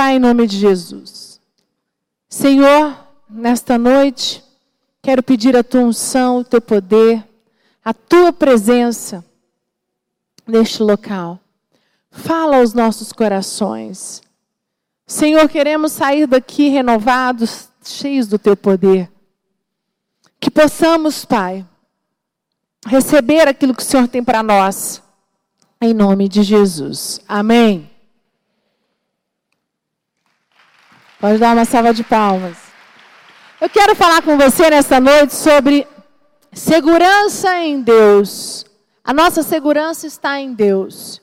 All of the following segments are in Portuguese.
Pai, em nome de Jesus. Senhor, nesta noite, quero pedir a tua unção, o teu poder, a tua presença neste local. Fala aos nossos corações. Senhor, queremos sair daqui renovados, cheios do teu poder. Que possamos, Pai, receber aquilo que o Senhor tem para nós. Em nome de Jesus. Amém. Pode dar uma salva de palmas. Eu quero falar com você nessa noite sobre segurança em Deus. A nossa segurança está em Deus.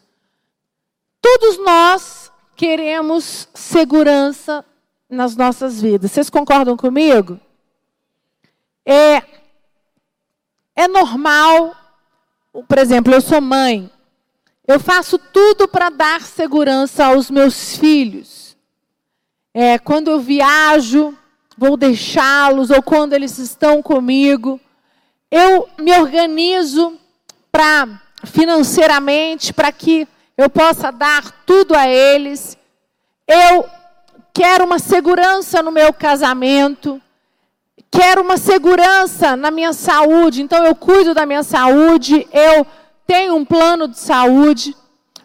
Todos nós queremos segurança nas nossas vidas. Vocês concordam comigo? É, é normal, por exemplo, eu sou mãe. Eu faço tudo para dar segurança aos meus filhos. É, quando eu viajo, vou deixá-los, ou quando eles estão comigo, eu me organizo para financeiramente, para que eu possa dar tudo a eles. Eu quero uma segurança no meu casamento. Quero uma segurança na minha saúde. Então eu cuido da minha saúde, eu tenho um plano de saúde.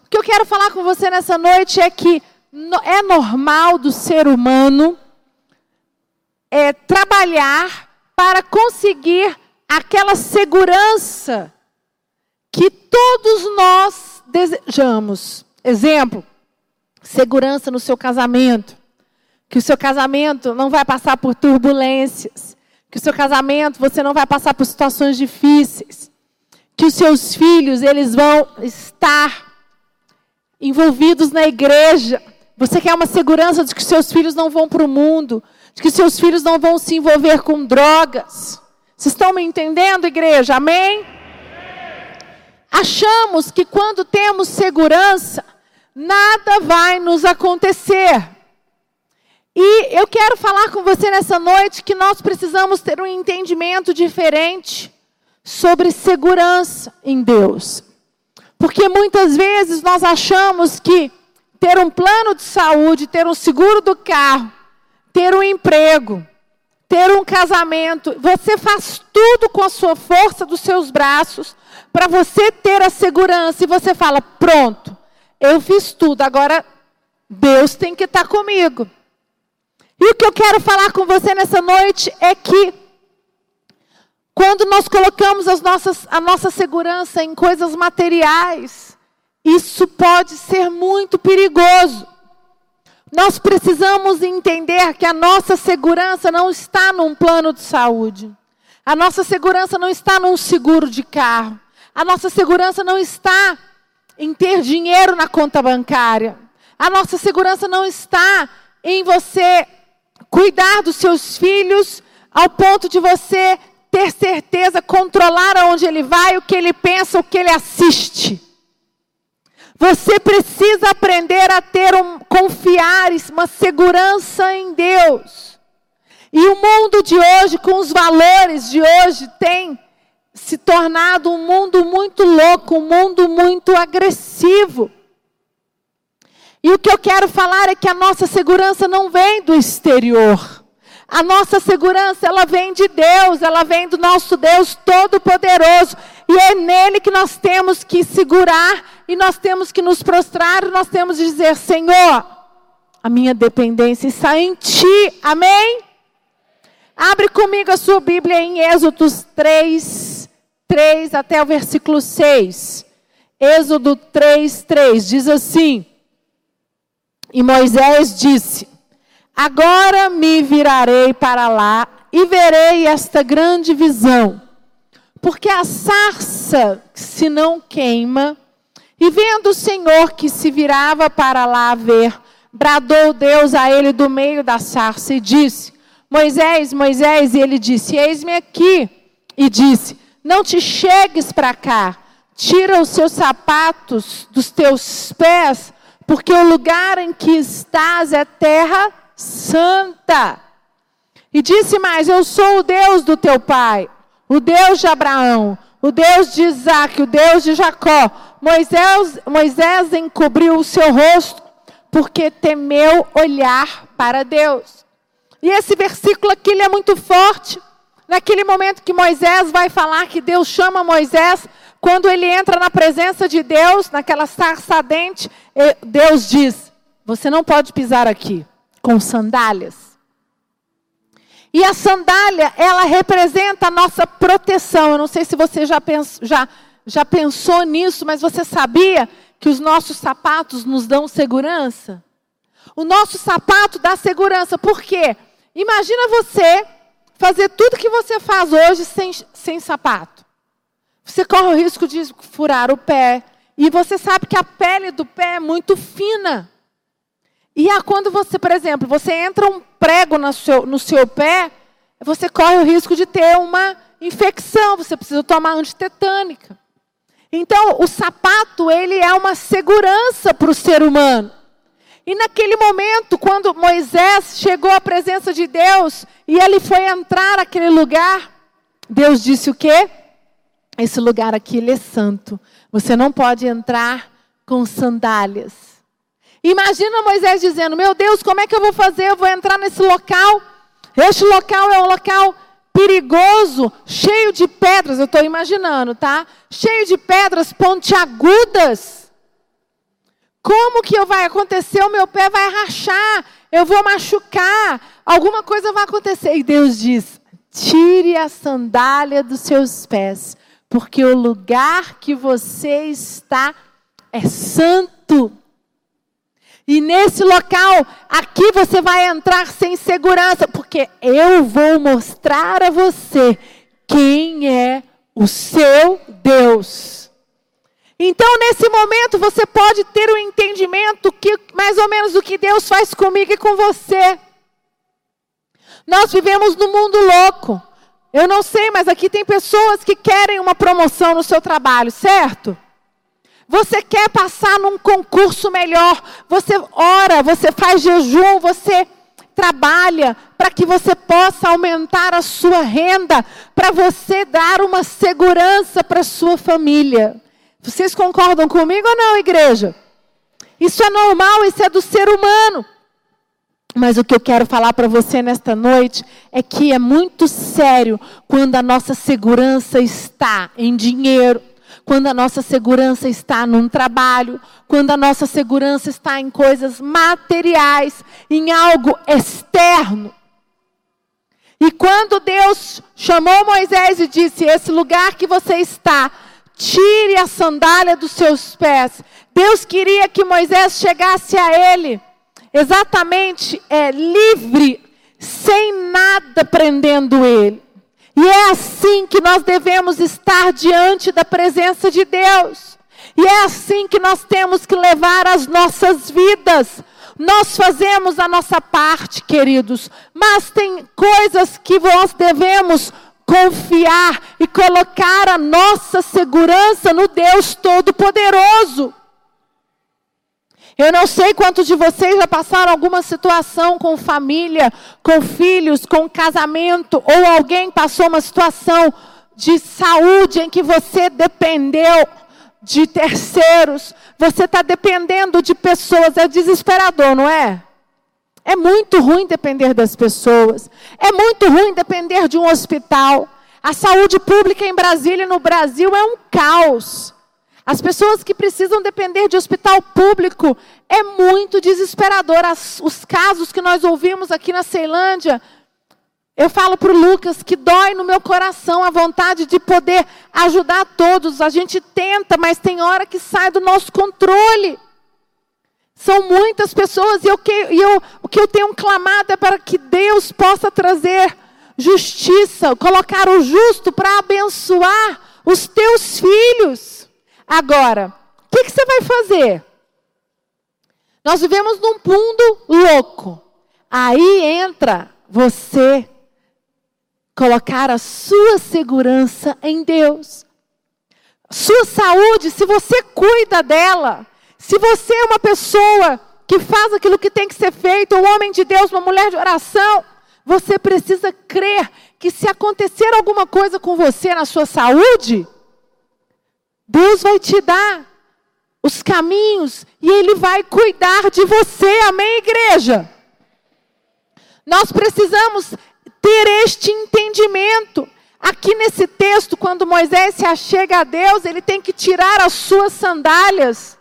O que eu quero falar com você nessa noite é que é normal do ser humano é, trabalhar para conseguir aquela segurança que todos nós desejamos. Exemplo, segurança no seu casamento. Que o seu casamento não vai passar por turbulências. Que o seu casamento você não vai passar por situações difíceis. Que os seus filhos, eles vão estar envolvidos na igreja. Você quer uma segurança de que seus filhos não vão para o mundo, de que seus filhos não vão se envolver com drogas. Vocês estão me entendendo, igreja? Amém? Achamos que quando temos segurança, nada vai nos acontecer. E eu quero falar com você nessa noite que nós precisamos ter um entendimento diferente sobre segurança em Deus. Porque muitas vezes nós achamos que ter um plano de saúde, ter um seguro do carro, ter um emprego, ter um casamento, você faz tudo com a sua força dos seus braços para você ter a segurança e você fala: pronto, eu fiz tudo, agora Deus tem que estar tá comigo. E o que eu quero falar com você nessa noite é que, quando nós colocamos as nossas, a nossa segurança em coisas materiais, isso pode ser muito perigoso. Nós precisamos entender que a nossa segurança não está num plano de saúde. A nossa segurança não está num seguro de carro. A nossa segurança não está em ter dinheiro na conta bancária. A nossa segurança não está em você cuidar dos seus filhos ao ponto de você ter certeza, controlar aonde ele vai, o que ele pensa, o que ele assiste. Você precisa aprender a ter um confiar, uma segurança em Deus. E o mundo de hoje, com os valores de hoje, tem se tornado um mundo muito louco, um mundo muito agressivo. E o que eu quero falar é que a nossa segurança não vem do exterior. A nossa segurança, ela vem de Deus, ela vem do nosso Deus Todo-Poderoso. E é nele que nós temos que segurar, e nós temos que nos prostrar, nós temos que dizer: Senhor, a minha dependência está em Ti. Amém? Abre comigo a sua Bíblia em Êxodo 3, 3 até o versículo 6. Êxodo 3, 3 diz assim: E Moisés disse: Agora me virarei para lá e verei esta grande visão. Porque a sarça se não queima, e vendo o Senhor que se virava para lá ver, bradou Deus a ele do meio da sarça e disse: Moisés, Moisés, e ele disse: Eis-me aqui. E disse: não te chegues para cá. Tira os seus sapatos dos teus pés, porque o lugar em que estás é terra santa. E disse mais: Eu sou o Deus do teu pai, o Deus de Abraão, o Deus de Isaac, o Deus de Jacó. Moisés, Moisés encobriu o seu rosto porque temeu olhar para Deus. E esse versículo aqui ele é muito forte. Naquele momento que Moisés vai falar que Deus chama Moisés, quando ele entra na presença de Deus, naquela sarça ardente, Deus diz: Você não pode pisar aqui com sandálias. E a sandália, ela representa a nossa proteção. Eu não sei se você já, pensou, já, já pensou nisso, mas você sabia que os nossos sapatos nos dão segurança? O nosso sapato dá segurança. Por quê? Imagina você fazer tudo que você faz hoje sem, sem sapato. Você corre o risco de furar o pé. E você sabe que a pele do pé é muito fina. E a, quando você, por exemplo, você entra um prego no seu, no seu pé, você corre o risco de ter uma infecção. Você precisa tomar antitetânica. Então, o sapato, ele é uma segurança para o ser humano. E naquele momento, quando Moisés chegou à presença de Deus e ele foi entrar naquele lugar, Deus disse o quê? Esse lugar aqui ele é santo. Você não pode entrar com sandálias. Imagina Moisés dizendo: Meu Deus, como é que eu vou fazer? Eu vou entrar nesse local. Este local é um local perigoso, cheio de pedras. Eu estou imaginando, tá? Cheio de pedras pontiagudas. Como que vai acontecer? O meu pé vai rachar, eu vou machucar, alguma coisa vai acontecer. E Deus diz: tire a sandália dos seus pés, porque o lugar que você está é santo. E nesse local, aqui você vai entrar sem segurança, porque eu vou mostrar a você quem é o seu Deus. Então, nesse momento, você pode ter o um entendimento que mais ou menos o que Deus faz comigo e com você. Nós vivemos num mundo louco. Eu não sei, mas aqui tem pessoas que querem uma promoção no seu trabalho, certo? Você quer passar num concurso melhor, você ora, você faz jejum, você trabalha para que você possa aumentar a sua renda, para você dar uma segurança para a sua família. Vocês concordam comigo ou não, igreja? Isso é normal, isso é do ser humano. Mas o que eu quero falar para você nesta noite é que é muito sério quando a nossa segurança está em dinheiro, quando a nossa segurança está num trabalho, quando a nossa segurança está em coisas materiais, em algo externo. E quando Deus chamou Moisés e disse: Esse lugar que você está tire a sandália dos seus pés. Deus queria que Moisés chegasse a ele exatamente é, livre, sem nada prendendo ele. E é assim que nós devemos estar diante da presença de Deus. E é assim que nós temos que levar as nossas vidas. Nós fazemos a nossa parte, queridos, mas tem coisas que nós devemos confiar e colocar a nossa segurança no Deus Todo-Poderoso. Eu não sei quantos de vocês já passaram alguma situação com família, com filhos, com casamento, ou alguém passou uma situação de saúde em que você dependeu de terceiros, você está dependendo de pessoas, é desesperador, não é? É muito ruim depender das pessoas. É muito ruim depender de um hospital. A saúde pública em Brasília e no Brasil é um caos. As pessoas que precisam depender de hospital público é muito desesperador. As, os casos que nós ouvimos aqui na Ceilândia, eu falo para o Lucas que dói no meu coração a vontade de poder ajudar todos. A gente tenta, mas tem hora que sai do nosso controle. São muitas pessoas e, eu, e eu, o que eu tenho clamado é para que Deus possa trazer justiça, colocar o justo para abençoar os teus filhos. Agora, o que, que você vai fazer? Nós vivemos num mundo louco. Aí entra você colocar a sua segurança em Deus. Sua saúde, se você cuida dela, se você é uma pessoa que faz aquilo que tem que ser feito, um homem de Deus, uma mulher de oração, você precisa crer que se acontecer alguma coisa com você na sua saúde, Deus vai te dar os caminhos e Ele vai cuidar de você. Amém, igreja? Nós precisamos ter este entendimento. Aqui nesse texto, quando Moisés se achega a Deus, ele tem que tirar as suas sandálias.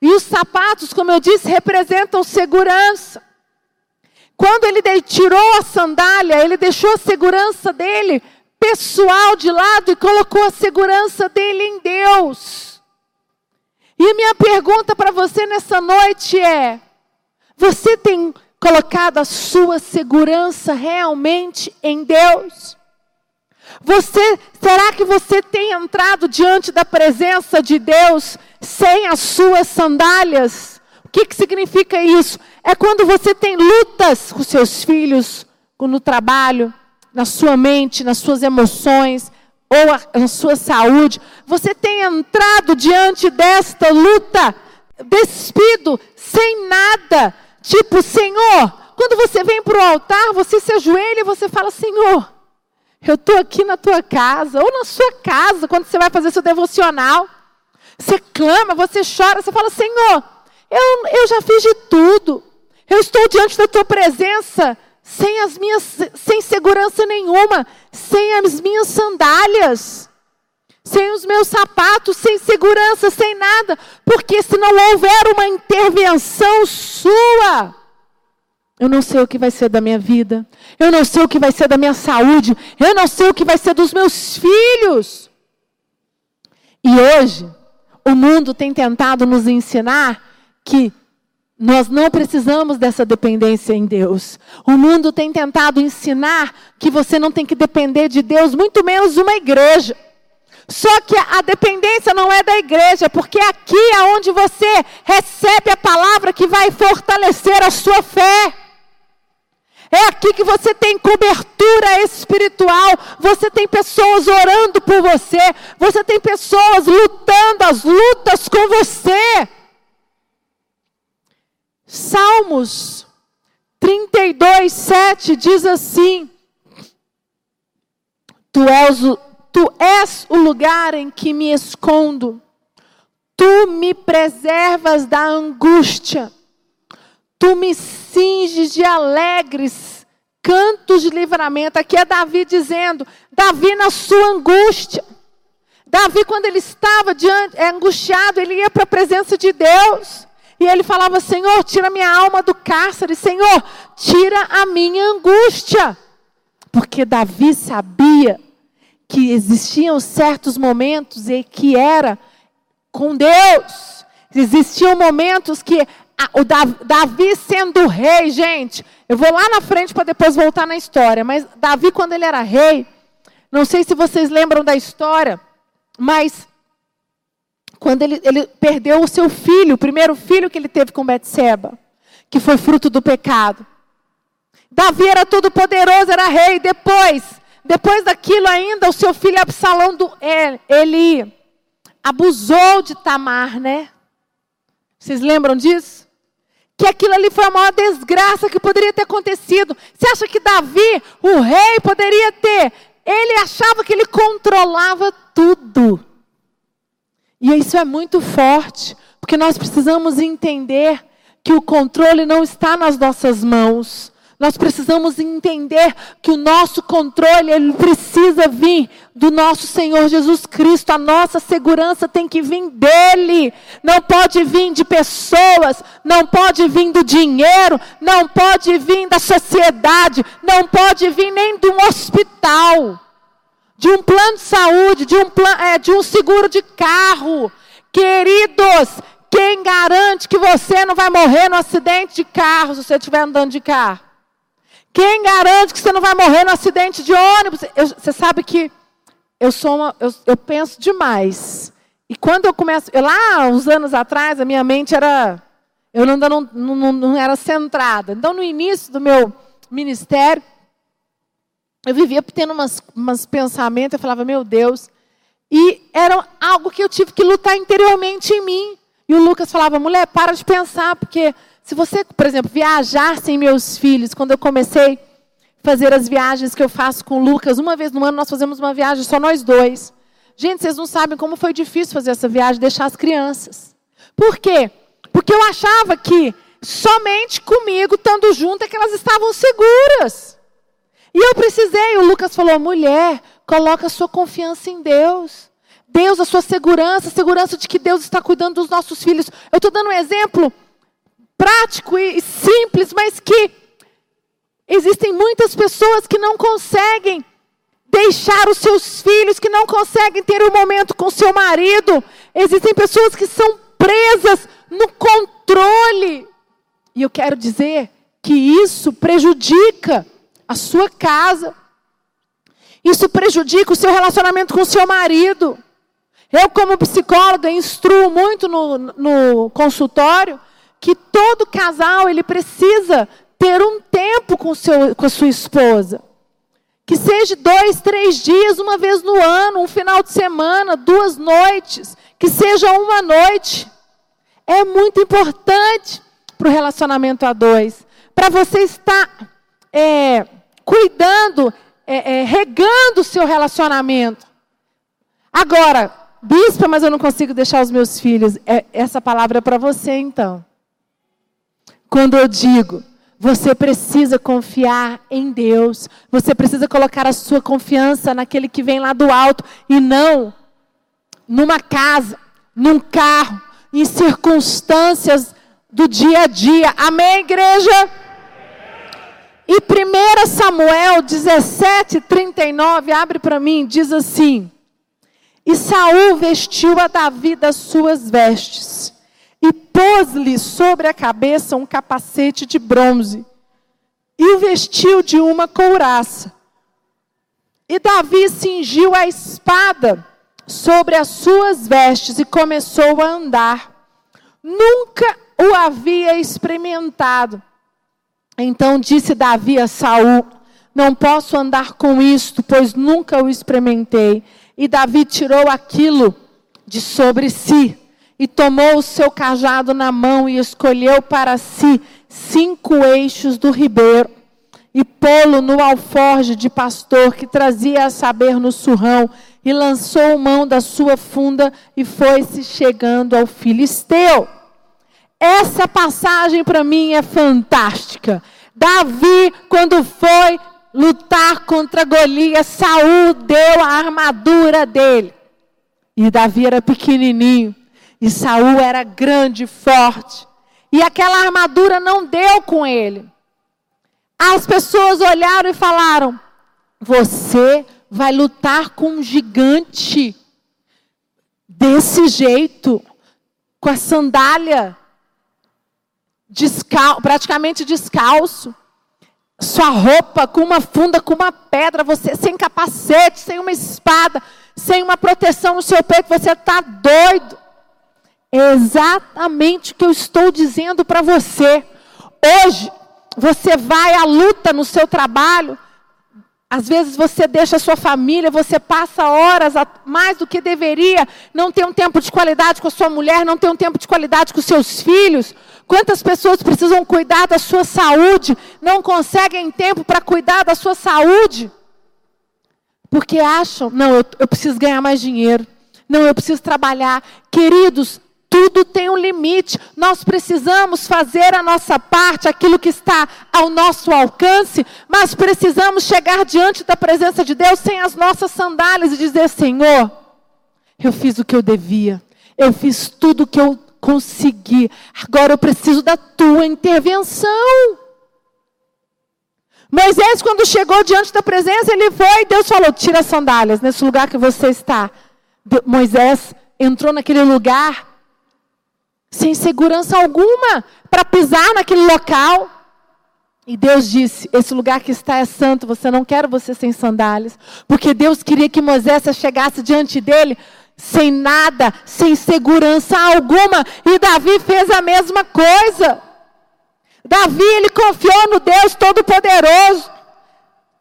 E os sapatos, como eu disse, representam segurança. Quando ele tirou a sandália, ele deixou a segurança dele pessoal de lado e colocou a segurança dele em Deus. E minha pergunta para você nessa noite é: você tem colocado a sua segurança realmente em Deus? Você, será que você tem entrado diante da presença de Deus sem as suas sandálias? O que, que significa isso? É quando você tem lutas com seus filhos, no trabalho, na sua mente, nas suas emoções, ou na sua saúde. Você tem entrado diante desta luta despido, sem nada. Tipo, Senhor, quando você vem para o altar, você se ajoelha e você fala: Senhor, eu estou aqui na tua casa, ou na sua casa, quando você vai fazer seu devocional. Você clama, você chora, você fala: Senhor, eu, eu já fiz de tudo. Eu estou diante da tua presença sem as minhas sem segurança nenhuma, sem as minhas sandálias, sem os meus sapatos, sem segurança, sem nada, porque se não houver uma intervenção sua, eu não sei o que vai ser da minha vida, eu não sei o que vai ser da minha saúde, eu não sei o que vai ser dos meus filhos. E hoje, o mundo tem tentado nos ensinar que nós não precisamos dessa dependência em Deus. O mundo tem tentado ensinar que você não tem que depender de Deus, muito menos uma igreja. Só que a dependência não é da igreja, porque aqui é onde você recebe a palavra que vai fortalecer a sua fé. É aqui que você tem cobertura espiritual. Você tem pessoas orando por você. Você tem pessoas lutando as lutas com você. Salmos 32, 7 diz assim: tu és, o, tu és o lugar em que me escondo, tu me preservas da angústia, tu me cinges de alegres cantos de livramento. Aqui é Davi dizendo: Davi na sua angústia. Davi, quando ele estava diante, é, angustiado, ele ia para a presença de Deus. E ele falava: Senhor, tira minha alma do cárcere, Senhor, tira a minha angústia. Porque Davi sabia que existiam certos momentos e que era com Deus. Existiam momentos que a, o Davi sendo rei, gente, eu vou lá na frente para depois voltar na história, mas Davi, quando ele era rei, não sei se vocês lembram da história, mas quando ele, ele perdeu o seu filho, o primeiro filho que ele teve com Betseba, que foi fruto do pecado. Davi era todo poderoso, era rei. Depois, depois daquilo ainda, o seu filho Absalão, do, ele abusou de Tamar, né? Vocês lembram disso? Que aquilo ali foi a maior desgraça que poderia ter acontecido. Você acha que Davi, o rei, poderia ter? Ele achava que ele controlava tudo. E isso é muito forte, porque nós precisamos entender que o controle não está nas nossas mãos. Nós precisamos entender que o nosso controle ele precisa vir do nosso Senhor Jesus Cristo. A nossa segurança tem que vir dele. Não pode vir de pessoas, não pode vir do dinheiro, não pode vir da sociedade, não pode vir nem de um hospital de um plano de saúde, de um, plan, é, de um seguro de carro. Queridos, quem garante que você não vai morrer no acidente de carro se você estiver andando de carro? Quem garante que você não vai morrer no acidente de ônibus? Eu, você sabe que eu sou uma, eu, eu, penso demais. E quando eu começo, eu, lá uns anos atrás, a minha mente era, eu ainda não, não, não era centrada. Então, no início do meu ministério, eu vivia tendo umas, umas pensamentos, eu falava, meu Deus. E era algo que eu tive que lutar interiormente em mim. E o Lucas falava, mulher, para de pensar, porque se você, por exemplo, viajar sem meus filhos, quando eu comecei a fazer as viagens que eu faço com o Lucas, uma vez no ano nós fazemos uma viagem só nós dois. Gente, vocês não sabem como foi difícil fazer essa viagem, deixar as crianças. Por quê? Porque eu achava que somente comigo, estando junto, é que elas estavam seguras. E eu precisei, o Lucas falou, mulher, coloca a sua confiança em Deus. Deus, a sua segurança, a segurança de que Deus está cuidando dos nossos filhos. Eu estou dando um exemplo prático e simples, mas que existem muitas pessoas que não conseguem deixar os seus filhos, que não conseguem ter um momento com seu marido. Existem pessoas que são presas no controle. E eu quero dizer que isso prejudica a sua casa. Isso prejudica o seu relacionamento com o seu marido. Eu, como psicóloga, instruo muito no, no consultório que todo casal ele precisa ter um tempo com, seu, com a sua esposa. Que seja dois, três dias, uma vez no ano, um final de semana, duas noites, que seja uma noite. É muito importante para o relacionamento a dois. Para você estar é, cuidando, é, é, regando o seu relacionamento. Agora, bispa, mas eu não consigo deixar os meus filhos. É, essa palavra é para você, então. Quando eu digo, você precisa confiar em Deus. Você precisa colocar a sua confiança naquele que vem lá do alto e não numa casa, num carro, em circunstâncias do dia a dia. Amém, igreja? E 1 Samuel 17, 39, abre para mim, diz assim: E Saul vestiu a Davi das suas vestes e pôs-lhe sobre a cabeça um capacete de bronze e o vestiu de uma couraça. E Davi cingiu a espada sobre as suas vestes e começou a andar. Nunca o havia experimentado. Então disse Davi a Saul: Não posso andar com isto, pois nunca o experimentei. E Davi tirou aquilo de sobre si e tomou o seu cajado na mão e escolheu para si cinco eixos do ribeiro e pô-lo no alforje de pastor que trazia a saber no surrão e lançou mão da sua funda e foi-se chegando ao filisteu. Essa passagem para mim é fantástica. Davi, quando foi lutar contra Golias, Saul deu a armadura dele. E Davi era pequenininho. E Saul era grande, forte. E aquela armadura não deu com ele. As pessoas olharam e falaram: Você vai lutar com um gigante desse jeito, com a sandália, descal praticamente descalço, sua roupa com uma funda, com uma pedra, você sem capacete, sem uma espada, sem uma proteção no seu peito, você está doido. É exatamente o que eu estou dizendo para você. Hoje, você vai à luta no seu trabalho. Às vezes você deixa a sua família, você passa horas a, mais do que deveria, não tem um tempo de qualidade com a sua mulher, não tem um tempo de qualidade com os seus filhos. Quantas pessoas precisam cuidar da sua saúde, não conseguem tempo para cuidar da sua saúde? Porque acham, não, eu, eu preciso ganhar mais dinheiro. Não, eu preciso trabalhar. Queridos, tudo tem um limite. Nós precisamos fazer a nossa parte, aquilo que está ao nosso alcance, mas precisamos chegar diante da presença de Deus sem as nossas sandálias e dizer: Senhor, eu fiz o que eu devia, eu fiz tudo o que eu consegui, agora eu preciso da tua intervenção. Moisés, quando chegou diante da presença, ele foi, e Deus falou: tira as sandálias nesse lugar que você está. Moisés entrou naquele lugar sem segurança alguma para pisar naquele local. E Deus disse: Esse lugar que está é santo, você não quer você sem sandálias. Porque Deus queria que Moisés chegasse diante dele sem nada, sem segurança alguma. E Davi fez a mesma coisa. Davi, ele confiou no Deus Todo-Poderoso.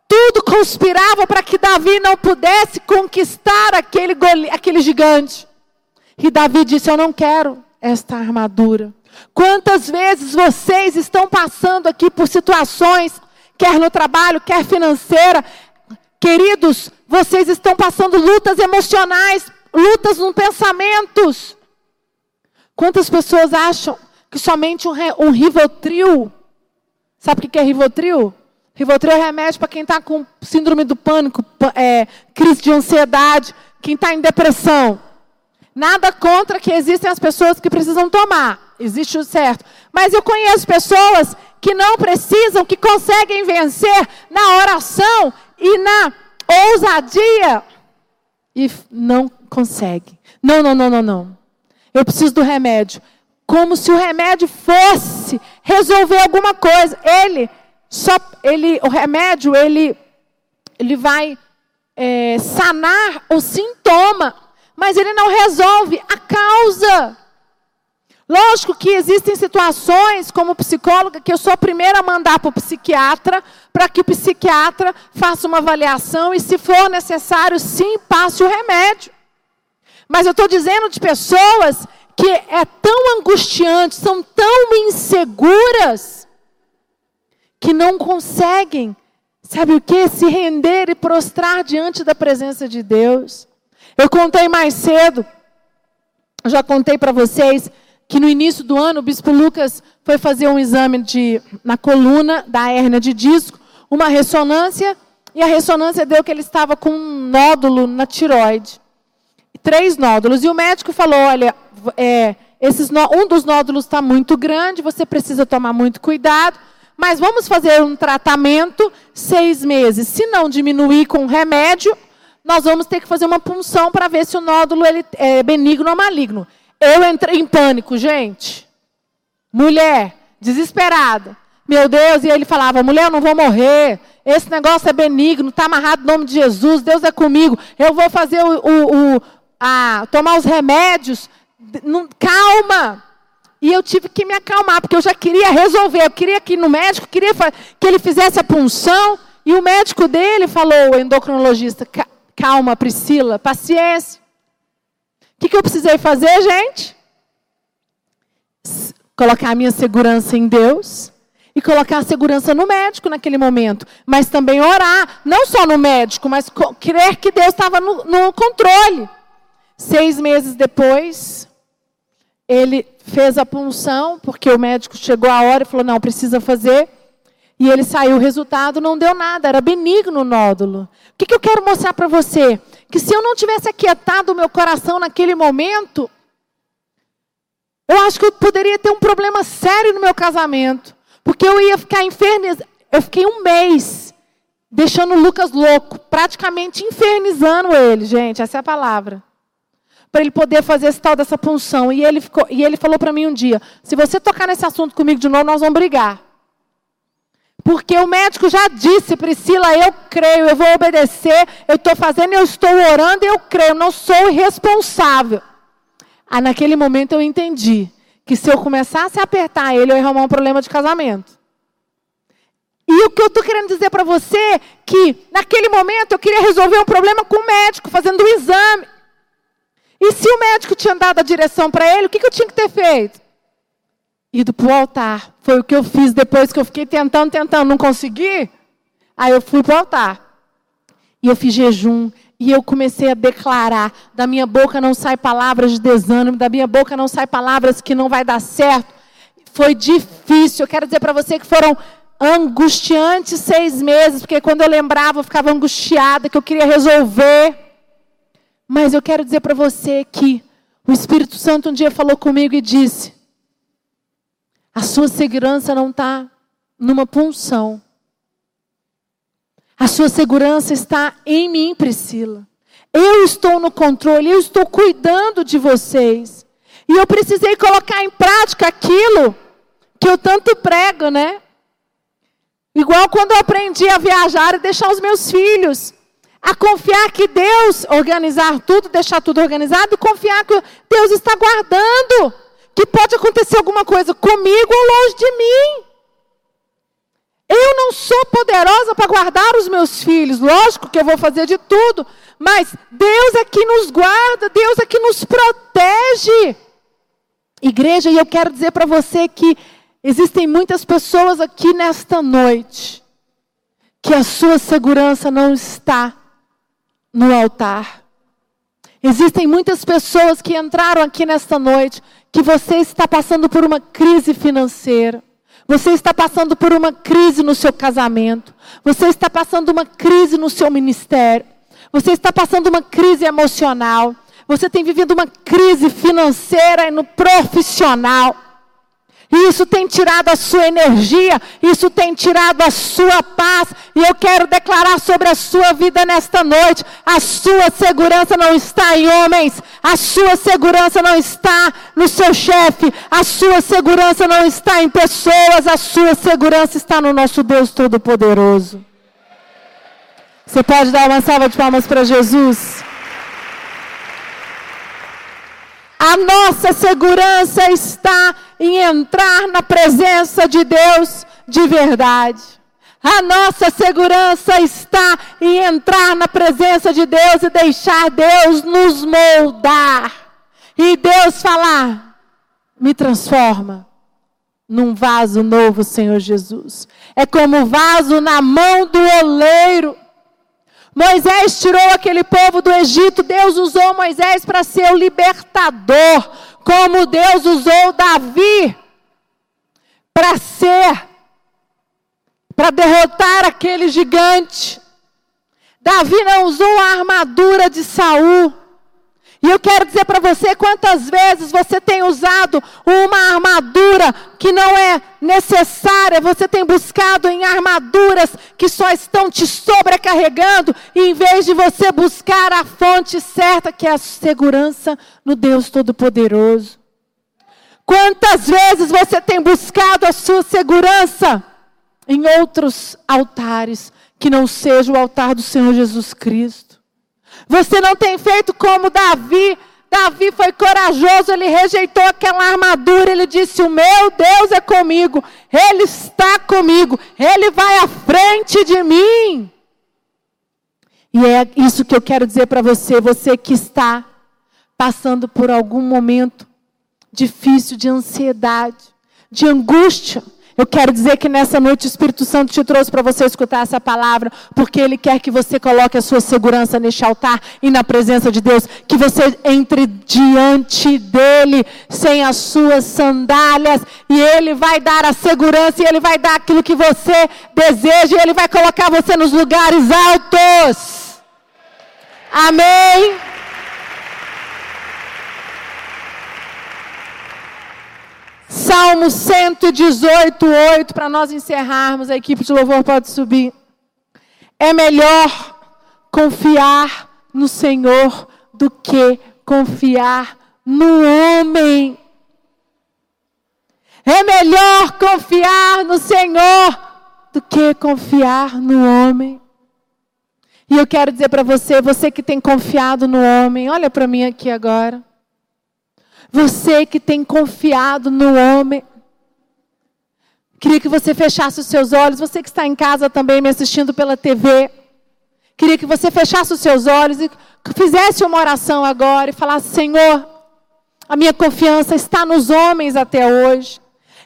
Tudo conspirava para que Davi não pudesse conquistar aquele, aquele gigante. E Davi disse: Eu não quero esta armadura. Quantas vezes vocês estão passando aqui por situações, quer no trabalho, quer financeira, queridos, vocês estão passando lutas emocionais, lutas nos pensamentos. Quantas pessoas acham que somente um, um Rivotril, sabe o que é Rivotril? Rivotril é remédio para quem está com síndrome do pânico, é, crise de ansiedade, quem está em depressão. Nada contra que existem as pessoas que precisam tomar. Existe o certo. Mas eu conheço pessoas que não precisam, que conseguem vencer na oração e na ousadia. E não conseguem. Não, não, não, não, não. Eu preciso do remédio. Como se o remédio fosse resolver alguma coisa. Ele, só, ele, o remédio, ele, ele vai é, sanar o sintoma mas ele não resolve a causa. Lógico que existem situações, como psicóloga, que eu sou a primeira a mandar para o psiquiatra, para que o psiquiatra faça uma avaliação e, se for necessário, sim, passe o remédio. Mas eu estou dizendo de pessoas que é tão angustiante, são tão inseguras, que não conseguem, sabe o que? Se render e prostrar diante da presença de Deus. Eu contei mais cedo, já contei para vocês, que no início do ano o Bispo Lucas foi fazer um exame de, na coluna da hérnia de disco, uma ressonância, e a ressonância deu que ele estava com um nódulo na tiroide. Três nódulos. E o médico falou: olha, é, esses um dos nódulos está muito grande, você precisa tomar muito cuidado, mas vamos fazer um tratamento seis meses. Se não diminuir com remédio, nós vamos ter que fazer uma punção para ver se o nódulo ele é benigno ou maligno. Eu entrei em pânico, gente. Mulher, desesperada. Meu Deus, e ele falava: mulher, eu não vou morrer. Esse negócio é benigno, está amarrado no nome de Jesus, Deus é comigo. Eu vou fazer o, o, o a, tomar os remédios. Não, calma. E eu tive que me acalmar, porque eu já queria resolver. Eu queria que no médico, queria que ele fizesse a punção. E o médico dele falou, o endocrinologista, Calma, Priscila, paciência. O que, que eu precisei fazer, gente? Colocar a minha segurança em Deus e colocar a segurança no médico naquele momento. Mas também orar, não só no médico, mas crer que Deus estava no, no controle. Seis meses depois, ele fez a punção, porque o médico chegou a hora e falou: não, precisa fazer. E ele saiu, o resultado não deu nada, era benigno o nódulo. O que, que eu quero mostrar para você? Que se eu não tivesse aquietado o meu coração naquele momento, eu acho que eu poderia ter um problema sério no meu casamento. Porque eu ia ficar infernizando. Eu fiquei um mês deixando o Lucas louco, praticamente infernizando ele, gente, essa é a palavra. Para ele poder fazer esse tal dessa punção. E ele, ficou, e ele falou para mim um dia: se você tocar nesse assunto comigo de novo, nós vamos brigar. Porque o médico já disse, Priscila, eu creio, eu vou obedecer, eu estou fazendo, eu estou orando, eu creio, não sou irresponsável. Ah, naquele momento eu entendi que se eu começasse a apertar ele, eu ia arrumar um problema de casamento. E o que eu estou querendo dizer para você é que naquele momento eu queria resolver um problema com o médico, fazendo um exame. E se o médico tinha dado a direção para ele, o que, que eu tinha que ter feito? Ido para o altar. Foi o que eu fiz depois que eu fiquei tentando, tentando, não consegui. Aí eu fui para o altar. E eu fiz jejum. E eu comecei a declarar: da minha boca não sai palavras de desânimo, da minha boca não sai palavras que não vai dar certo. Foi difícil. Eu quero dizer para você que foram angustiantes seis meses, porque quando eu lembrava eu ficava angustiada, que eu queria resolver. Mas eu quero dizer para você que o Espírito Santo um dia falou comigo e disse: a sua segurança não está numa punção. A sua segurança está em mim, Priscila. Eu estou no controle, eu estou cuidando de vocês. E eu precisei colocar em prática aquilo que eu tanto prego, né? Igual quando eu aprendi a viajar e deixar os meus filhos. A confiar que Deus organizar tudo, deixar tudo organizado, confiar que Deus está guardando que pode acontecer alguma coisa comigo ou longe de mim. Eu não sou poderosa para guardar os meus filhos, lógico que eu vou fazer de tudo, mas Deus é que nos guarda, Deus é que nos protege. Igreja, e eu quero dizer para você que existem muitas pessoas aqui nesta noite que a sua segurança não está no altar. Existem muitas pessoas que entraram aqui nesta noite que você está passando por uma crise financeira. Você está passando por uma crise no seu casamento. Você está passando uma crise no seu ministério. Você está passando uma crise emocional. Você tem vivido uma crise financeira e no profissional. E isso tem tirado a sua energia, isso tem tirado a sua paz. E eu quero declarar sobre a sua vida nesta noite: a sua segurança não está em homens, a sua segurança não está no seu chefe, a sua segurança não está em pessoas, a sua segurança está no nosso Deus Todo-Poderoso. Você pode dar uma salva de palmas para Jesus? A nossa segurança está em entrar na presença de Deus de verdade. A nossa segurança está em entrar na presença de Deus e deixar Deus nos moldar. E Deus falar: me transforma num vaso novo, Senhor Jesus. É como vaso na mão do oleiro. Moisés tirou aquele povo do Egito, Deus usou Moisés para ser o libertador, como Deus usou Davi para ser, para derrotar aquele gigante. Davi não usou a armadura de Saul. E eu quero dizer para você quantas vezes você tem usado uma armadura que não é necessária, você tem buscado em armaduras que só estão te sobrecarregando, em vez de você buscar a fonte certa, que é a segurança no Deus Todo-Poderoso. Quantas vezes você tem buscado a sua segurança em outros altares que não seja o altar do Senhor Jesus Cristo? Você não tem feito como Davi. Davi foi corajoso, ele rejeitou aquela armadura, ele disse: O meu Deus é comigo, Ele está comigo, Ele vai à frente de mim. E é isso que eu quero dizer para você, você que está passando por algum momento difícil de ansiedade, de angústia, eu quero dizer que nessa noite o Espírito Santo te trouxe para você escutar essa palavra, porque Ele quer que você coloque a sua segurança neste altar e na presença de Deus, que você entre diante dEle sem as suas sandálias, e Ele vai dar a segurança, e Ele vai dar aquilo que você deseja, e Ele vai colocar você nos lugares altos. Amém. Salmo 118, 8, para nós encerrarmos, a equipe de louvor pode subir. É melhor confiar no Senhor do que confiar no homem. É melhor confiar no Senhor do que confiar no homem. E eu quero dizer para você, você que tem confiado no homem, olha para mim aqui agora. Você que tem confiado no homem. Queria que você fechasse os seus olhos. Você que está em casa também me assistindo pela TV. Queria que você fechasse os seus olhos e fizesse uma oração agora e falasse: Senhor, a minha confiança está nos homens até hoje.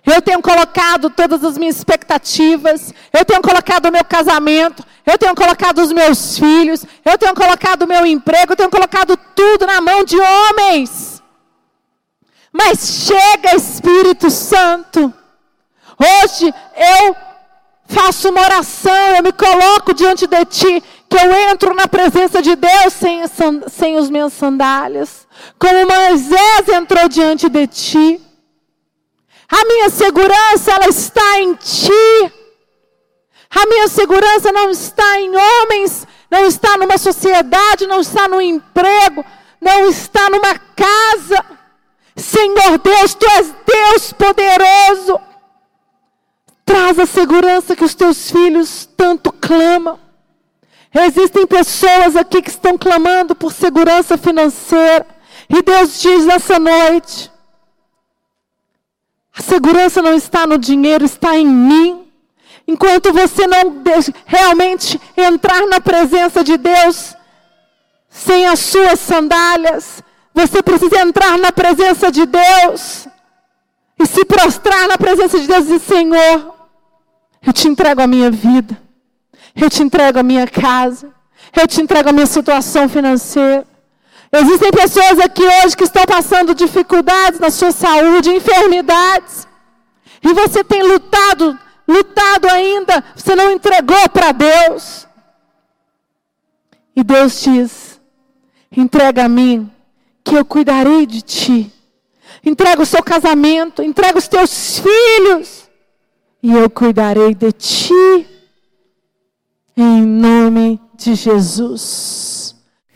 Eu tenho colocado todas as minhas expectativas, eu tenho colocado o meu casamento, eu tenho colocado os meus filhos, eu tenho colocado o meu emprego, eu tenho colocado tudo na mão de homens. Mas chega, Espírito Santo. Hoje eu faço uma oração, eu me coloco diante de Ti, que eu entro na presença de Deus sem, sem os meus sandálias. Como Moisés entrou diante de Ti. A minha segurança, ela está em Ti. A minha segurança não está em homens, não está numa sociedade, não está no emprego, não está numa casa. Senhor Deus, tu és Deus poderoso. Traz a segurança que os teus filhos tanto clamam. Existem pessoas aqui que estão clamando por segurança financeira. E Deus diz nessa noite: a segurança não está no dinheiro, está em mim. Enquanto você não realmente entrar na presença de Deus, sem as suas sandálias, você precisa entrar na presença de Deus e se prostrar na presença de Deus e dizer: Senhor, eu te entrego a minha vida, eu te entrego a minha casa, eu te entrego a minha situação financeira, Existem pessoas aqui hoje que estão passando dificuldades na sua saúde, enfermidades. E você tem lutado, lutado ainda, você não entregou para Deus. E Deus diz: entrega a mim, que eu cuidarei de ti. Entrega o seu casamento, entrega os teus filhos, e eu cuidarei de ti. Em nome de Jesus.